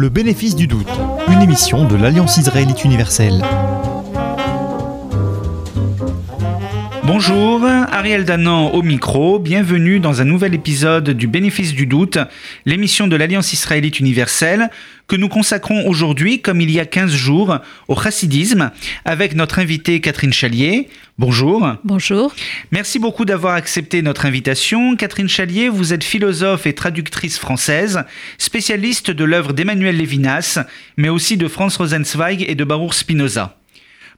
Le bénéfice du doute, une émission de l'Alliance israélite universelle. Bonjour, Ariel Danan au micro, bienvenue dans un nouvel épisode du Bénéfice du doute, l'émission de l'Alliance israélite universelle que nous consacrons aujourd'hui, comme il y a 15 jours, au chassidisme avec notre invitée Catherine Chalier. Bonjour. Bonjour. Merci beaucoup d'avoir accepté notre invitation. Catherine Chalier, vous êtes philosophe et traductrice française, spécialiste de l'œuvre d'Emmanuel Lévinas, mais aussi de Franz Rosenzweig et de Baruch Spinoza.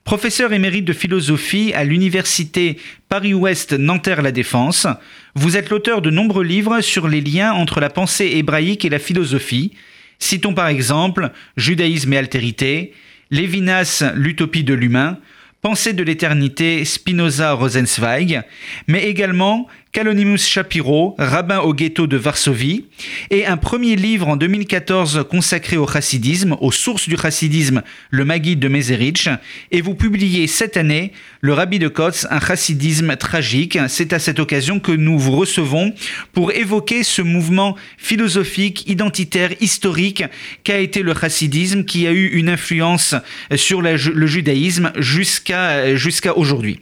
Professeur émérite de philosophie à l'université Paris-Ouest Nanterre-La Défense, vous êtes l'auteur de nombreux livres sur les liens entre la pensée hébraïque et la philosophie. Citons par exemple Judaïsme et altérité, Lévinas, l'utopie de l'humain, Pensée de l'éternité, Spinoza-Rosenzweig, mais également Kalonymus Shapiro, rabbin au ghetto de Varsovie, et un premier livre en 2014 consacré au chassidisme, aux sources du chassidisme, le Maguide de Meserich, et vous publiez cette année le Rabbi de Kotz, un chassidisme tragique. C'est à cette occasion que nous vous recevons pour évoquer ce mouvement philosophique, identitaire, historique qu'a été le chassidisme, qui a eu une influence sur le judaïsme jusqu'à aujourd'hui.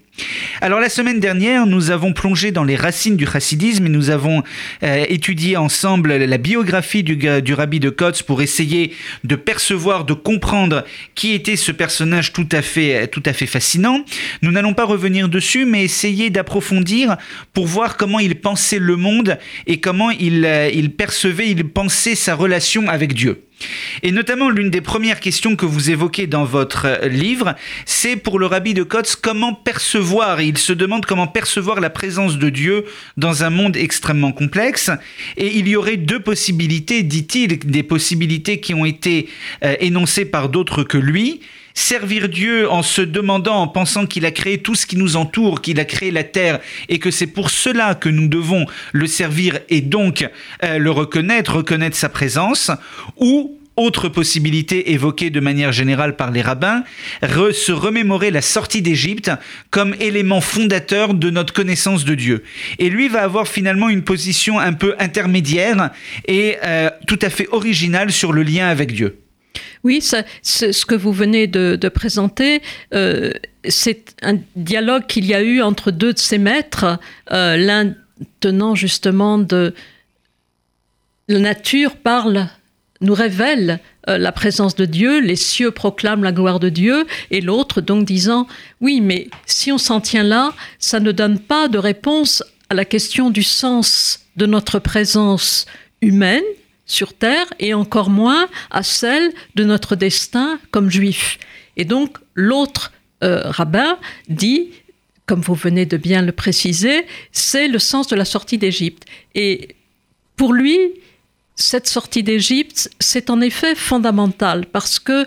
Alors la semaine dernière, nous avons plongé dans les racines du chassidisme et nous avons euh, étudié ensemble la biographie du, rabbi de Kotz pour essayer de percevoir, de comprendre qui était ce personnage tout à fait, tout à fait fascinant. Nous n'allons pas revenir dessus, mais essayer d'approfondir pour voir comment il pensait le monde et comment il, euh, il percevait, il pensait sa relation avec Dieu. Et notamment, l'une des premières questions que vous évoquez dans votre livre, c'est pour le rabbi de Kotz comment percevoir, il se demande comment percevoir la présence de Dieu dans un monde extrêmement complexe. Et il y aurait deux possibilités, dit-il, des possibilités qui ont été euh, énoncées par d'autres que lui servir Dieu en se demandant, en pensant qu'il a créé tout ce qui nous entoure, qu'il a créé la terre, et que c'est pour cela que nous devons le servir et donc euh, le reconnaître, reconnaître sa présence, ou autre possibilité évoquée de manière générale par les rabbins, se remémorer la sortie d'Égypte comme élément fondateur de notre connaissance de Dieu. Et lui va avoir finalement une position un peu intermédiaire et euh, tout à fait originale sur le lien avec Dieu. Oui, ce que vous venez de, présenter, euh, c'est un dialogue qu'il y a eu entre deux de ses maîtres, euh, l'un tenant justement de... La nature parle nous révèle euh, la présence de Dieu, les cieux proclament la gloire de Dieu, et l'autre donc disant, oui, mais si on s'en tient là, ça ne donne pas de réponse à la question du sens de notre présence humaine sur Terre, et encore moins à celle de notre destin comme juif. Et donc l'autre euh, rabbin dit, comme vous venez de bien le préciser, c'est le sens de la sortie d'Égypte. Et pour lui, cette sortie d'Égypte, c'est en effet fondamental parce que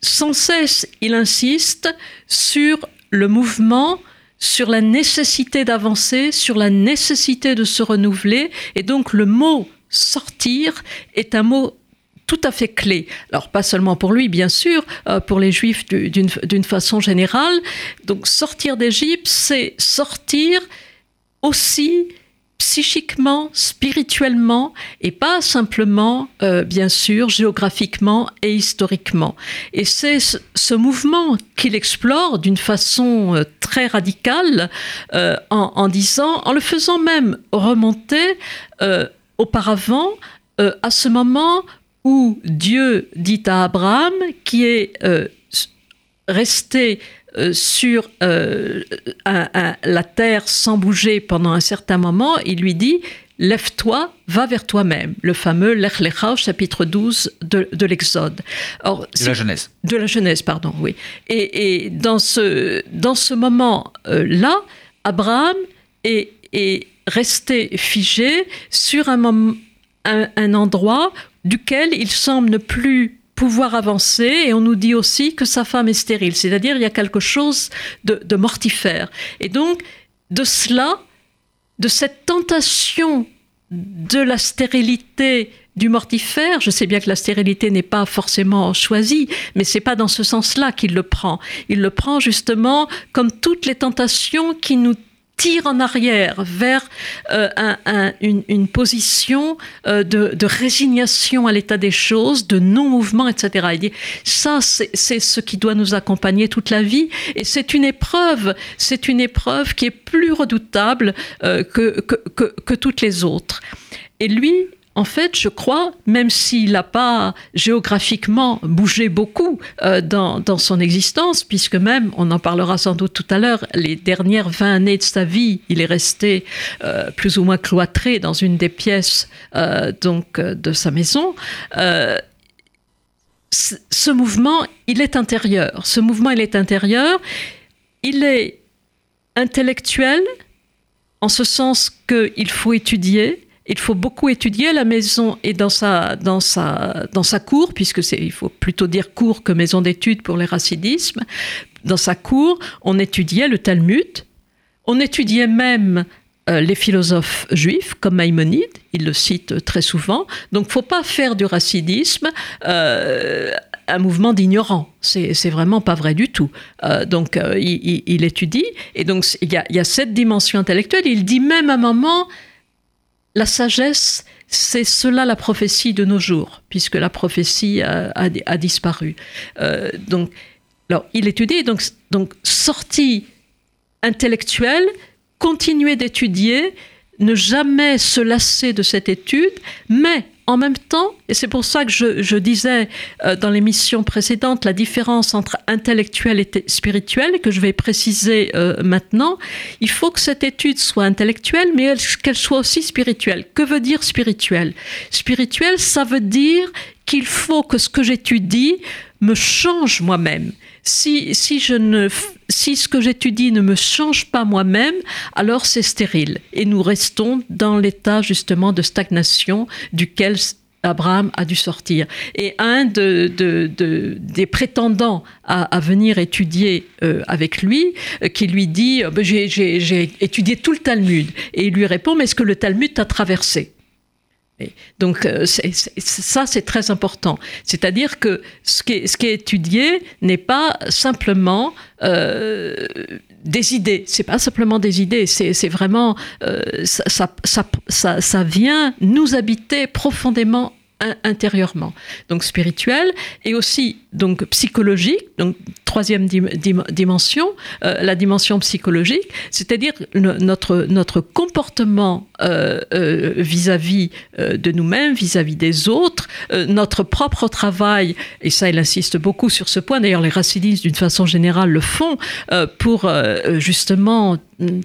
sans cesse, il insiste sur le mouvement, sur la nécessité d'avancer, sur la nécessité de se renouveler. Et donc le mot sortir est un mot tout à fait clé. Alors pas seulement pour lui, bien sûr, euh, pour les juifs d'une façon générale. Donc sortir d'Égypte, c'est sortir aussi psychiquement, spirituellement, et pas simplement, euh, bien sûr, géographiquement et historiquement. Et c'est ce, mouvement qu'il explore d'une façon euh, très radicale, en, disant, en le faisant même remonter auparavant à ce moment où Dieu dit à Abraham, qui est resté euh, sur euh, la terre sans bouger pendant un certain moment, il lui dit Lève-toi, va vers toi-même. Le fameux Lech Lecha, chapitre 12 de, l'Exode. De la Genèse. De la Genèse, pardon, oui. Et, dans ce, dans ce moment-là, Abraham est, est, resté figé sur un, endroit duquel il semble ne plus pouvoir avancer et on nous dit aussi que sa femme est stérile, c'est-à-dire il y a quelque chose de, mortifère. Et donc de cela, de cette tentation de la stérilité du mortifère, je sais bien que la stérilité n'est pas forcément choisie, mais c'est pas dans ce sens-là qu'il le prend. Il le prend justement comme toutes les tentations qui nous tire en arrière vers euh, une, position euh, de, résignation à l'état des choses, de non-mouvement, etc. Ça, c'est ce qui doit nous accompagner toute la vie, et c'est une épreuve, c'est une épreuve qui est plus redoutable euh, que, que toutes les autres. Et lui, en fait, je crois, même s'il n'a pas géographiquement bougé beaucoup euh, dans, son existence, puisque même, on en parlera sans doute tout à l'heure, les dernières 20 années de sa vie, il est resté euh, plus ou moins cloîtré dans une des pièces euh, donc, de sa maison. ce mouvement, il est intérieur. Ce mouvement, il est intérieur. Il est intellectuel, en ce sens qu'il faut étudier, il faut beaucoup étudier. La maison est dans sa, dans sa, dans sa cour, puisque c'est, il faut plutôt dire cour que maison d'études pour les racidismes. Dans sa cour, on étudiait le Talmud, on étudiait même euh, les philosophes juifs, comme Maïmonide, il le cite très souvent. Donc, faut pas faire du racidisme euh, un mouvement d'ignorants. C'est, c'est vraiment pas vrai du tout. Euh, donc, il, étudie, et donc il y, a, il y a cette dimension intellectuelle. Il dit même à un moment la sagesse, c'est cela la prophétie de nos jours, puisque la prophétie a, disparu. Euh, donc, alors, il étudie, donc, donc sortie intellectuelle, continuer d'étudier, ne jamais se lasser de cette étude, mais en même temps, et c'est pour ça que je, disais euh, dans l'émission précédente la différence entre intellectuel et spirituel, que je vais préciser euh, maintenant, il faut que cette étude soit intellectuelle, mais qu'elle soit aussi spirituelle. Que veut dire spirituel? Spirituel, ça veut dire qu'il faut que ce que j'étudie me change moi-même. Si, si, je ne, si ce que j'étudie ne me change pas moi-même, alors c'est stérile. Et nous restons dans l'état justement de stagnation duquel Abraham a dû sortir. Et un de, des prétendants à, venir étudier euh, avec lui, euh, qui lui dit euh, ben, J'ai étudié tout le Talmud. Et il lui répond Mais est-ce que le Talmud t'a traversé? Donc euh, ça, c'est très important. C'est-à-dire que ce qui est, étudié n'est pas simplement euh, des idées. C'est pas simplement des idées. C'est vraiment euh, ça, vient nous habiter profondément intérieurement, donc spirituel et aussi donc psychologique, donc troisième dimension, la dimension psychologique, c'est-à-dire notre, notre comportement euh, euh, vis-à-vis de nous-mêmes, vis-à-vis des autres, notre propre travail, et ça il insiste beaucoup sur ce point, d'ailleurs les racinistes d'une façon générale le font, pour justement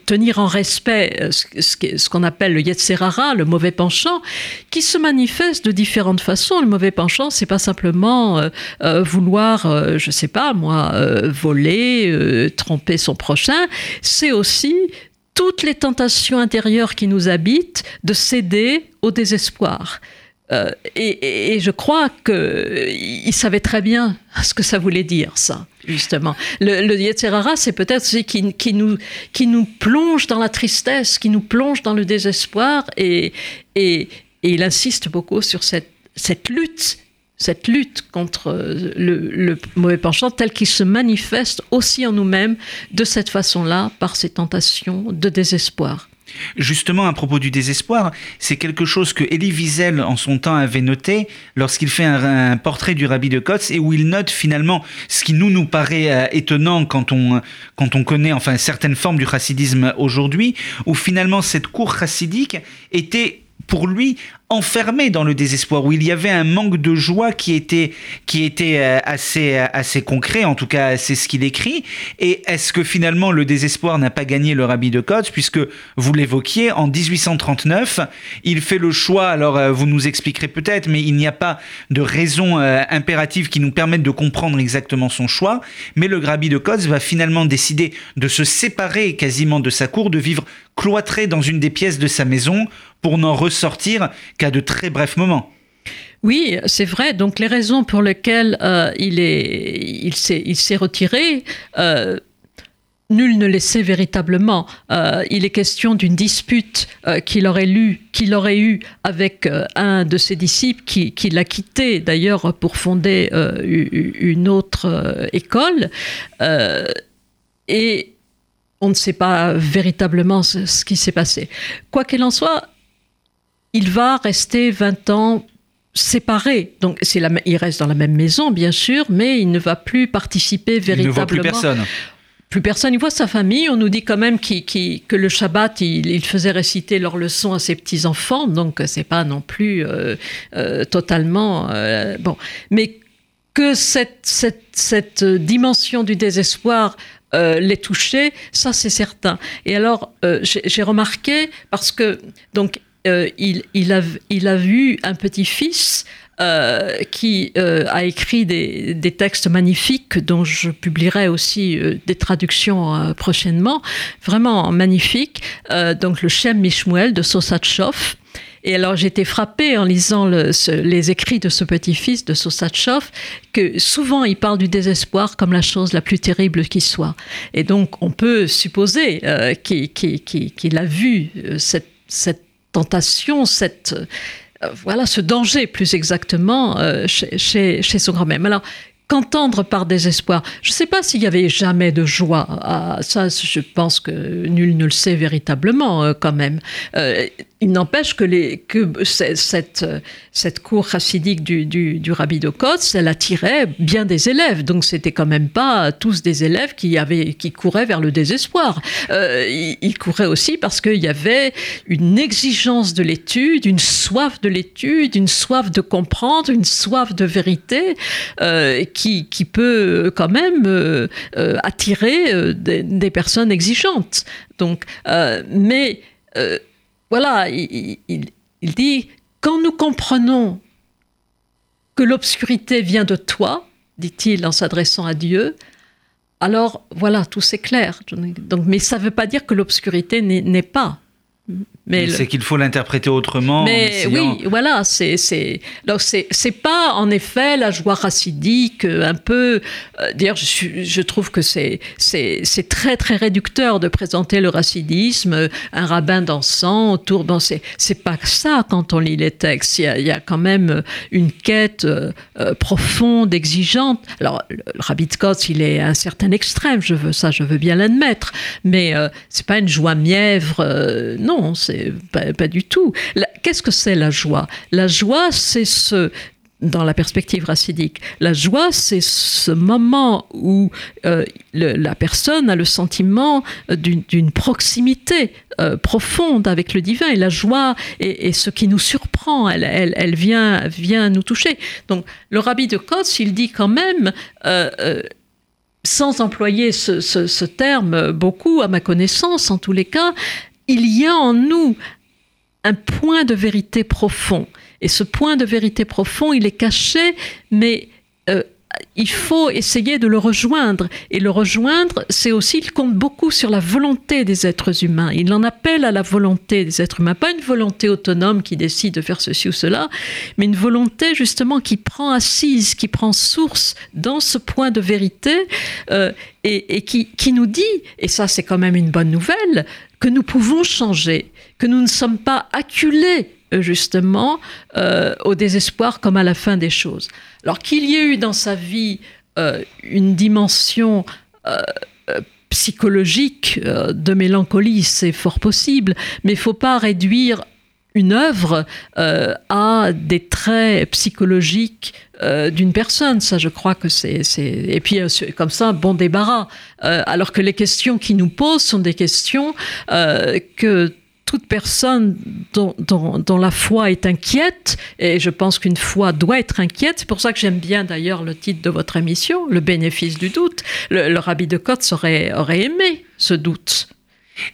tenir en respect ce qu'on appelle le Yetzerara, le mauvais penchant, qui se manifeste de différentes façons. Le mauvais penchant, c'est pas simplement vouloir, euh, je sais pas moi, euh, voler, euh, tromper son prochain, c'est aussi toutes les tentations intérieures qui nous habitent de céder au désespoir. et, je crois qu'il savait très bien ce que ça voulait dire, ça, justement. Le, le c'est peut-être ce qui, nous, plonge dans la tristesse, qui nous plonge dans le désespoir, et, il insiste beaucoup sur cette lutte cette lutte contre le, mauvais penchant tel qu'il se manifeste aussi en nous-mêmes de cette façon-là par ces tentations de désespoir. Justement, à propos du désespoir, c'est quelque chose que Elie Wiesel, en son temps, avait noté lorsqu'il fait un, portrait du rabbi de Kotz et où il note finalement ce qui nous nous paraît euh, étonnant quand on, quand on connaît enfin certaines formes du chassidisme aujourd'hui, où finalement cette cour chassidique était pour lui enfermé dans le désespoir, où il y avait un manque de joie qui était, qui était euh, assez, euh, assez concret, en tout cas c'est ce qu'il écrit. Et est-ce que finalement le désespoir n'a pas gagné le rabbi de Kotz, puisque vous l'évoquiez, en 1839, il fait le choix, alors euh, vous nous expliquerez peut-être, mais il n'y a pas de raison impérative qui nous permette de comprendre exactement son choix, mais le rabbi de Kotz va finalement décider de se séparer quasiment de sa cour, de vivre cloîtré dans une des pièces de sa maison pour n'en ressortir qu'à de très brefs moments. Oui, c'est vrai. Donc les raisons pour lesquelles euh, il est, il s'est, il s'est retiré. Euh, nul ne le sait véritablement. Euh, il est question d'une dispute qu'il aurait, lu, qu'il aurait eu avec un de ses disciples qui, qui l'a quitté d'ailleurs pour fonder une autre école. et on ne sait pas véritablement ce, qui s'est passé. Quoi qu'il en soit, il va rester 20 ans séparé. Donc, c'est la, il reste dans la même maison, bien sûr, mais il ne va plus participer véritablement. Il ne voit plus personne. Plus personne. Il voit sa famille. On nous dit quand même que le Shabbat, il, faisait réciter leurs leçons à ses petits-enfants. Donc, c'est pas non plus euh, euh, totalement. Euh, bon. Mais que cette, cette, cette dimension du désespoir euh, les toucher, ça c'est certain. Et alors, euh, j'ai remarqué, parce que donc, euh, il, a, il vu un petit-fils qui a écrit des, textes magnifiques dont je publierai aussi des traductions prochainement, vraiment magnifiques. donc le Shem Mishmuel de Sosatchov. Et alors j'étais frappée en lisant les écrits de ce petit-fils de Sosatchov que souvent il parle du désespoir comme la chose la plus terrible qui soit. Et donc on peut supposer euh, qu'il a vu euh, cette, tentation, cette euh, voilà ce danger plus exactement chez, chez, son grand-mère. Alors qu'entendre par désespoir Je ne sais pas s'il y avait jamais de joie. Ah, ça, je pense que nul ne le sait véritablement quand même. Il n'empêche que, cette, cour chassidique du, du, Rabbi de Kotz, elle attirait bien des élèves. Donc, c'était quand même pas tous des élèves qui, couraient vers le désespoir. Euh, ils, couraient aussi parce qu'il y avait une exigence de l'étude, une soif de l'étude, une soif de comprendre, une soif de vérité euh, qui, peut quand même euh, attirer des, personnes exigeantes. Donc, mais voilà, il, dit, quand nous comprenons que l'obscurité vient de toi, dit-il en s'adressant à Dieu, alors voilà, tout s'éclaire. Donc, mais ça ne veut pas dire que l'obscurité n'est pas. Mais c'est qu'il faut l'interpréter autrement. Mais oui, voilà, c'est c'est c'est pas en effet la joie racidique un peu. Euh, D'ailleurs, je, je, trouve que c'est c'est très très réducteur de présenter le racidisme, un rabbin dansant autour. Bon, c'est c'est pas ça quand on lit les textes. Il y a, il y a quand même une quête euh, euh, profonde, exigeante. Alors, le, rabbi Scott, il est à un certain extrême. Je veux ça, je veux bien l'admettre. Mais euh, c'est pas une joie mièvre. non, c'est pas, du tout. Qu'est-ce que c'est la joie? La joie, c'est ce dans la perspective racidique. La joie, c'est ce moment où euh, la personne a le sentiment d'une proximité euh, profonde avec le divin. Et la joie est, ce qui nous surprend. Elle, vient, vient nous toucher. Donc, le rabbi de Kotz, il dit quand même. Euh, sans employer ce, terme beaucoup, à ma connaissance en tous les cas, il y a en nous un point de vérité profond. Et ce point de vérité profond, il est caché, mais euh, il faut essayer de le rejoindre. Et le rejoindre, c'est aussi, il compte beaucoup sur la volonté des êtres humains. Il en appelle à la volonté des êtres humains. Pas une volonté autonome qui décide de faire ceci ou cela, mais une volonté justement qui prend assise, qui prend source dans ce point de vérité euh, et, qui, qui nous dit, et ça c'est quand même une bonne nouvelle, que nous pouvons changer, que nous ne sommes pas acculés euh, justement euh, au désespoir comme à la fin des choses. Alors qu'il y ait eu dans sa vie euh, une dimension psychologique de mélancolie, c'est fort possible, mais il faut pas réduire une œuvre à des traits psychologiques d'une personne. Ça, je crois que c'est... Et puis, comme ça, bon débarras. alors que les questions qui nous posent sont des questions que toute personne dont, la foi est inquiète, et je pense qu'une foi doit être inquiète, c'est pour ça que j'aime bien d'ailleurs le titre de votre émission, Le bénéfice du doute. Le, rabbi de Kotz aurait, aurait aimé ce doute.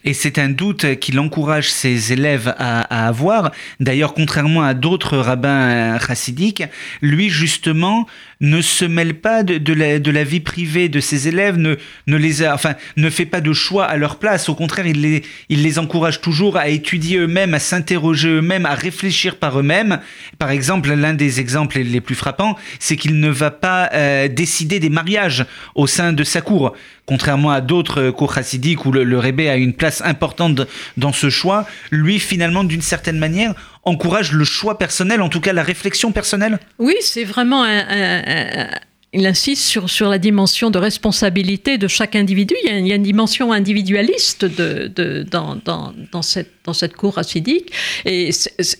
Et c'est un doute qu'il encourage ses élèves à, avoir. D'ailleurs, contrairement à d'autres rabbins chassidiques, lui justement ne se mêle pas de, la, vie privée de ses élèves, ne, les enfin, ne fait pas de choix à leur place. Au contraire, il les, encourage toujours à étudier eux-mêmes, à s'interroger eux-mêmes, à réfléchir par eux-mêmes. Par exemple, l'un des exemples les plus frappants, c'est qu'il ne va pas euh, décider des mariages au sein de sa cour. Contrairement à d'autres cours chassidiques où le, le rébé a une place importante dans ce choix, lui, finalement, d'une certaine manière, encourage le choix personnel, en tout cas la réflexion personnelle? Oui, c'est vraiment un, il insiste sur, sur la dimension de responsabilité de chaque individu. Il y a, une dimension individualiste de, dans, dans, cette, dans cette cour racidique. Et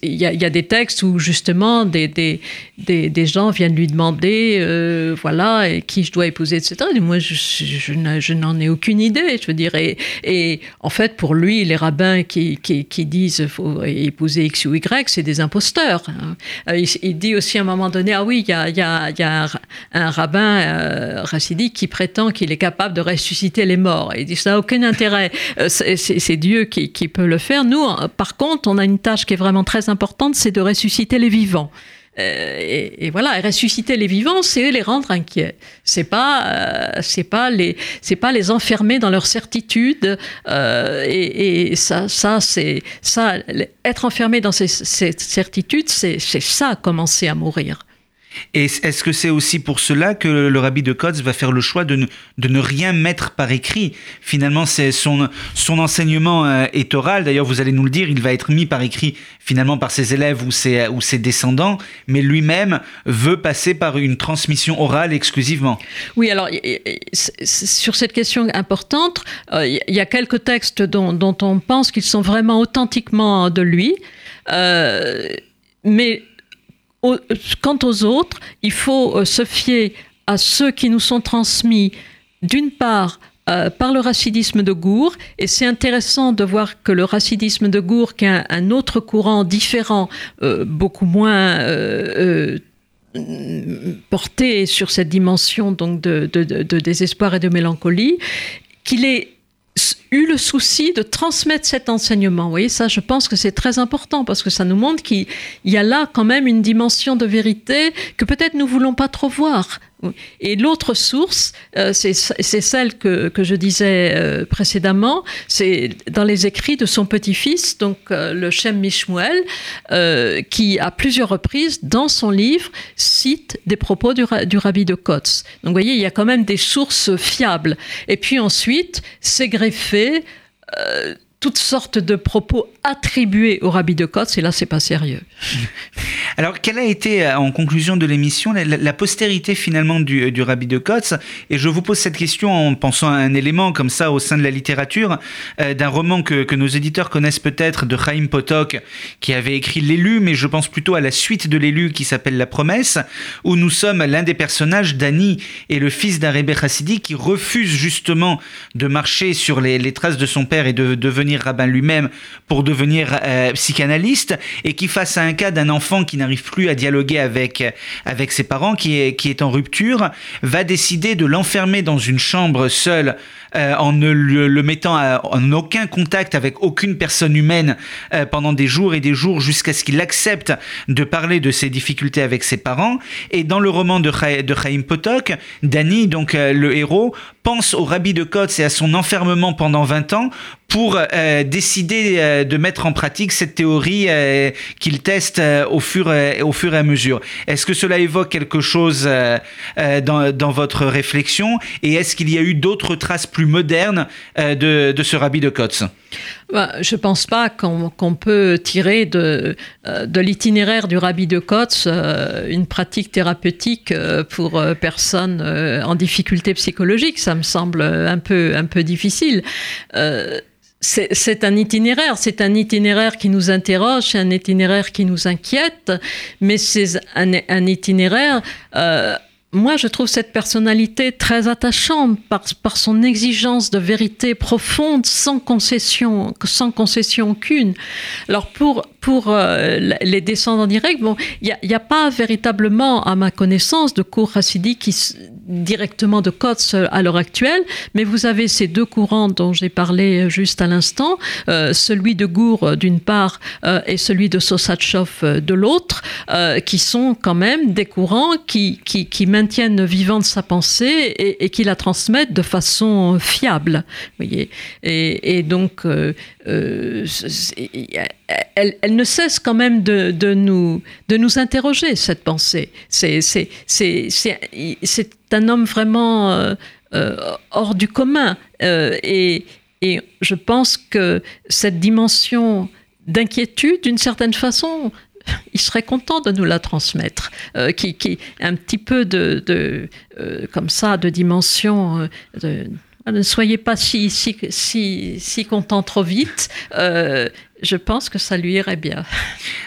il y, a, des textes où justement des, des, des, des gens viennent lui demander, euh, voilà, et qui je dois épouser, etc. Et moi, je, je, n'en ai aucune idée, je veux dire. Et, et, en fait, pour lui, les rabbins qui, qui, qui disent faut épouser X ou Y, c'est des imposteurs. Hein. Il, il, dit aussi à un moment donné, ah oui, il y a, il y a, il y a un, un rabbin euh, racidique qui prétend qu'il est capable de ressusciter les morts. Il dit ça n'a aucun intérêt. Euh, c'est Dieu qui, qui, peut le faire. Nous, par contre, on a une tâche qui est vraiment très importante, c'est de ressusciter les vivants. Euh, et, voilà, ressusciter les vivants, c'est les rendre inquiets. C'est pas, euh, c'est pas les, c'est pas les enfermer dans leur certitude. Euh, et, ça, ça, c'est ça, être enfermé dans cette certitude, c'est ça commencer à mourir. Et est-ce que c'est aussi pour cela que le rabbi de Kotz va faire le choix de ne, rien mettre par écrit? Finalement, son, enseignement euh, est oral. D'ailleurs, vous allez nous le dire, il va être mis par écrit finalement par ses élèves ou ses, descendants, mais lui-même veut passer par une transmission orale exclusivement. Oui, alors sur cette question importante, euh, il y a quelques textes dont, dont on pense qu'ils sont vraiment authentiquement de lui, euh, mais quant aux autres, il faut euh, se fier à ceux qui nous sont transmis, d'une part, euh, par le racidisme de Gour, et c'est intéressant de voir que le racidisme de Gour, qui est un, autre courant différent, euh, beaucoup moins porté sur cette dimension donc de désespoir et de mélancolie, qu'il est eu le souci de transmettre cet enseignement. Vous voyez, ça, je pense que c'est très important parce que ça nous montre qu'il y a là quand même une dimension de vérité que peut-être nous voulons pas trop voir. Et l'autre source, euh, c'est celle que, je disais euh, précédemment, c'est dans les écrits de son petit-fils, donc euh, le Shem Mishmuel, qui à plusieurs reprises, dans son livre, cite des propos du, du rabbi de Kotz. Donc vous voyez, il y a quand même des sources fiables. Et puis ensuite, c'est greffé toutes sortes de propos attribués au rabbi de Kotz, et là, c'est pas sérieux. Alors, quelle a été, euh, en conclusion de l'émission, la, postérité finalement du, du, rabbi de Kotz? Et je vous pose cette question en pensant à un élément comme ça au sein de la littérature, euh, d'un roman que, nos éditeurs connaissent peut-être, de Chaim Potok, qui avait écrit L'élu, mais je pense plutôt à la suite de L'élu qui s'appelle La promesse, où nous sommes l'un des personnages, Dani, et le fils d'un Rebbe Hassidi, qui refuse justement de marcher sur les, traces de son père et de devenir rabbin lui-même pour devenir euh, psychanalyste et qui face à un cas d'un enfant qui n'arrive plus à dialoguer avec ses parents qui est en rupture va décider de l'enfermer dans une chambre seule euh, en ne le, mettant en aucun contact avec aucune personne humaine euh, pendant des jours et des jours jusqu'à ce qu'il accepte de parler de ses difficultés avec ses parents et dans le roman de, de Chaim Potok Danny donc euh, le héros pense au rabbi de Kotz et à son enfermement pendant 20 ans pour décider de mettre en pratique cette théorie qu'il teste au, fur, au fur et à mesure. Est-ce que cela évoque quelque chose dans, dans, votre réflexion? Et est-ce qu'il y a eu d'autres traces plus modernes de, de, ce rabbi de Kotz bah, je ne pense pas qu'on qu peut tirer de, de l'itinéraire du rabbi de Kotz une pratique thérapeutique pour personnes en difficulté psychologique. Ça me semble un peu, un peu difficile. Euh, c'est un itinéraire, c'est un itinéraire qui nous interroge, c'est un itinéraire qui nous inquiète, mais c'est un, itinéraire euh, moi, je trouve cette personnalité très attachante par, par, son exigence de vérité profonde, sans concession, sans concession aucune. Alors, pour, pour euh, les descendants directs, bon, il n'y a, a, pas véritablement, à ma connaissance, de cours chassidiques qui directement de Kotz à l'heure actuelle, mais vous avez ces deux courants dont j'ai parlé juste à l'instant, euh, celui de Gour d'une part euh, et celui de Sosatchov de l'autre, euh, qui sont quand même des courants qui, qui, qui maintiennent vivante sa pensée et, qui la transmettent de façon fiable. Voyez et, donc, euh, euh, elle, elle, ne cesse quand même de, de, nous, de nous interroger, cette pensée. C'est un homme vraiment euh, euh, hors du commun. Euh, et, et, je pense que cette dimension d'inquiétude, d'une certaine façon, il serait content de nous la transmettre, qui, qui un petit peu de, de comme ça de dimension de, ne soyez pas si, si, si, si content trop vite je pense que ça lui irait bien.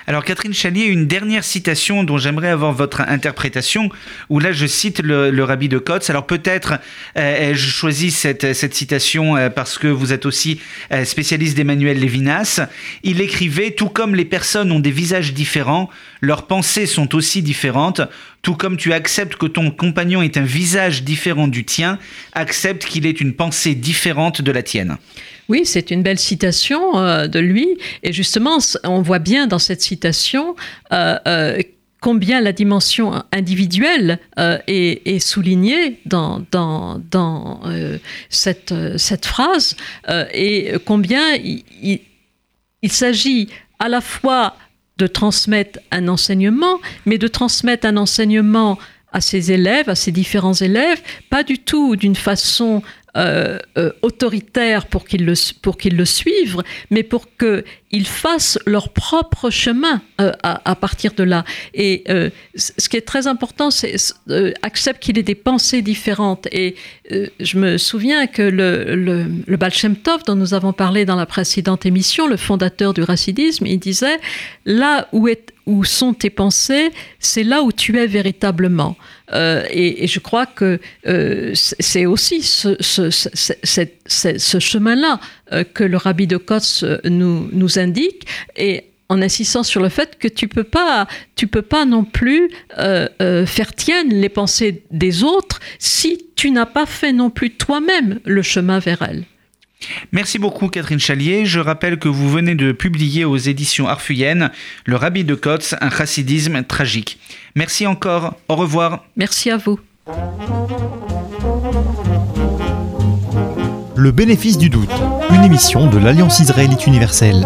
Alors Catherine Chalier, une dernière citation dont j'aimerais avoir votre interprétation, où là je cite le, rabbi de Kotz. Alors peut-être euh, je choisis cette, cette citation euh, parce que vous êtes aussi euh, spécialiste d'Emmanuel Lévinas. Il écrivait, tout comme les personnes ont des visages différents, leurs pensées sont aussi différentes. Tout comme tu acceptes que ton compagnon est un visage différent du tien, accepte qu'il ait une pensée différente de la tienne. Oui, c'est une belle citation euh, de lui. Et justement, on voit bien dans cette citation euh, euh, combien la dimension individuelle est, soulignée dans, cette phrase et combien il, il s'agit à la fois de transmettre un enseignement, mais de transmettre un enseignement à ses élèves, à ses différents élèves, pas du tout d'une façon euh, euh, autoritaire pour qu'ils le, pour qu'ils le suivent, mais pour qu'ils fassent leur propre chemin euh, à, partir de là. Et ce qui est très important, c'est accepte qu'il ait des pensées différentes. Et je me souviens que le, le, Baal dont nous avons parlé dans la précédente émission, le fondateur du racidisme, il disait là où, est, où sont tes pensées, c'est là où tu es véritablement. Euh, et, je crois que euh, c'est aussi ce, chemin-là euh, que le rabbi de Kotz nous, indique. Et en insistant sur le fait que tu peux pas, tu peux pas non plus faire tienne les pensées des autres si tu n'as pas fait non plus toi-même le chemin vers elles. Merci beaucoup Catherine Chalier. Je rappelle que vous venez de publier aux éditions Arfuyennes Le Rabbi de Kotz, un chassidisme tragique. Merci encore. Au revoir. Merci à vous. Le bénéfice du doute, une émission de l'Alliance israélite universelle.